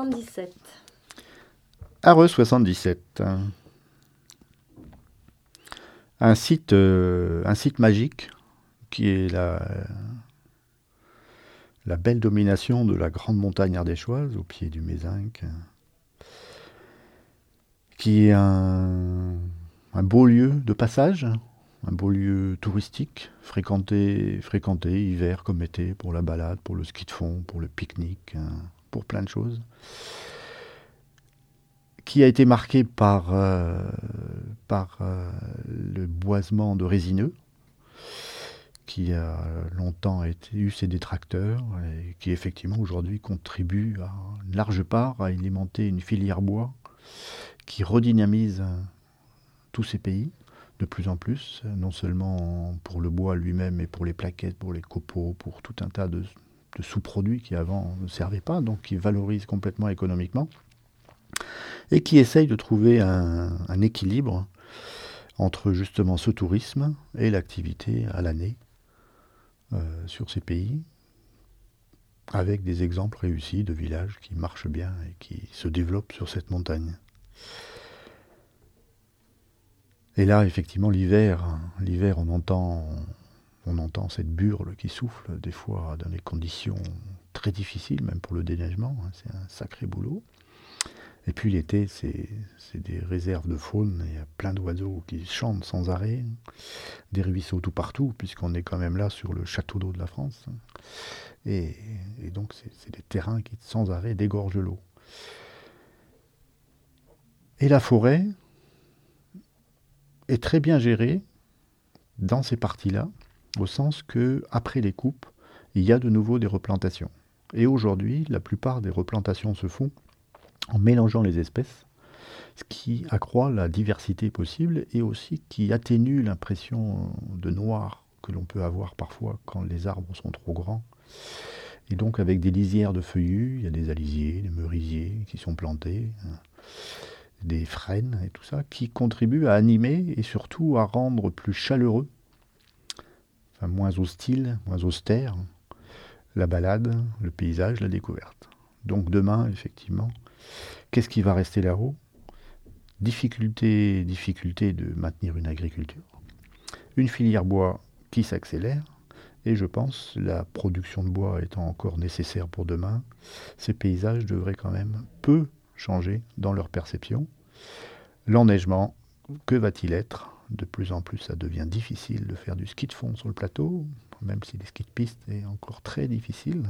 77. Areux 77. Un site, euh, un site magique qui est la, belle domination de la grande montagne ardéchoise au pied du Mézinc, qui est un, un beau lieu de passage, un beau lieu touristique, fréquenté, fréquenté hiver comme été pour la balade, pour le ski de fond, pour le pique-nique, hein, pour plein de choses, qui a été marqué par, euh, euh, le boisement de résineux, qui a longtemps été, eu ses détracteurs et qui effectivement aujourd'hui contribue à une large part à alimenter une filière bois qui redynamise tous ces pays de plus en plus, non seulement pour le bois lui-même, mais pour les plaquettes, pour les copeaux, pour tout un tas de, sous-produits qui avant ne servaient pas, donc qui valorisent complètement économiquement, et qui essayent de trouver un, un équilibre entre justement ce tourisme et l'activité à l'année euh, sur ces pays, avec des exemples réussis de villages qui marchent bien et qui se développent sur cette montagne. Et là, effectivement, l'hiver, l'hiver, on entend, on entend cette burle qui souffle, des fois dans des conditions très difficiles, même pour le déneigement. hein, c'est un sacré boulot. Et puis l'été, c'est, des réserves de faune, il y a plein d'oiseaux qui chantent sans arrêt, des ruisseaux tout partout, puisqu'on est quand même là sur le château d'eau de la France. Et, donc, c'est, des terrains qui, sans arrêt, dégorgent l'eau. Et la forêt, est très bien géré dans ces parties-là, au sens que après les coupes, il y a de nouveau des replantations. Et aujourd'hui, la plupart des replantations se font en mélangeant les espèces, ce qui accroît la diversité possible et aussi qui atténue l'impression de noir que l'on peut avoir parfois quand les arbres sont trop grands. Et donc avec des lisières de feuillus, il y a des alisiers, des merisiers qui sont plantés des frênes et tout ça, qui contribuent à animer et surtout à rendre plus chaleureux, moins hostile, moins austère, la balade, le paysage, la découverte. Donc demain, effectivement, qu'est-ce qui va rester là-haut? Difficulté, difficulté de maintenir une agriculture, une filière bois qui s'accélère, et je pense, la production de bois étant encore nécessaire pour demain, ces paysages devraient quand même peu changer dans leur perception. L'enneigement, que va-t-il être? De plus en plus, ça devient difficile de faire du ski de fond sur le plateau, même si le ski de piste est encore très difficile.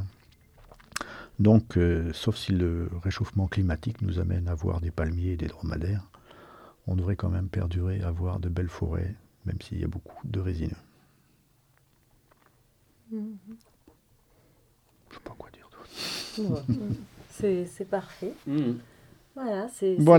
Donc, euh, sauf si le réchauffement climatique nous amène à voir des palmiers et des dromadaires, on devrait quand même perdurer à voir de belles forêts, même s'il y a beaucoup de résineux. Mhm. Je sais pas quoi dire d'autre. Ouais. c'est, parfait. Voilà, c'est, Voilà.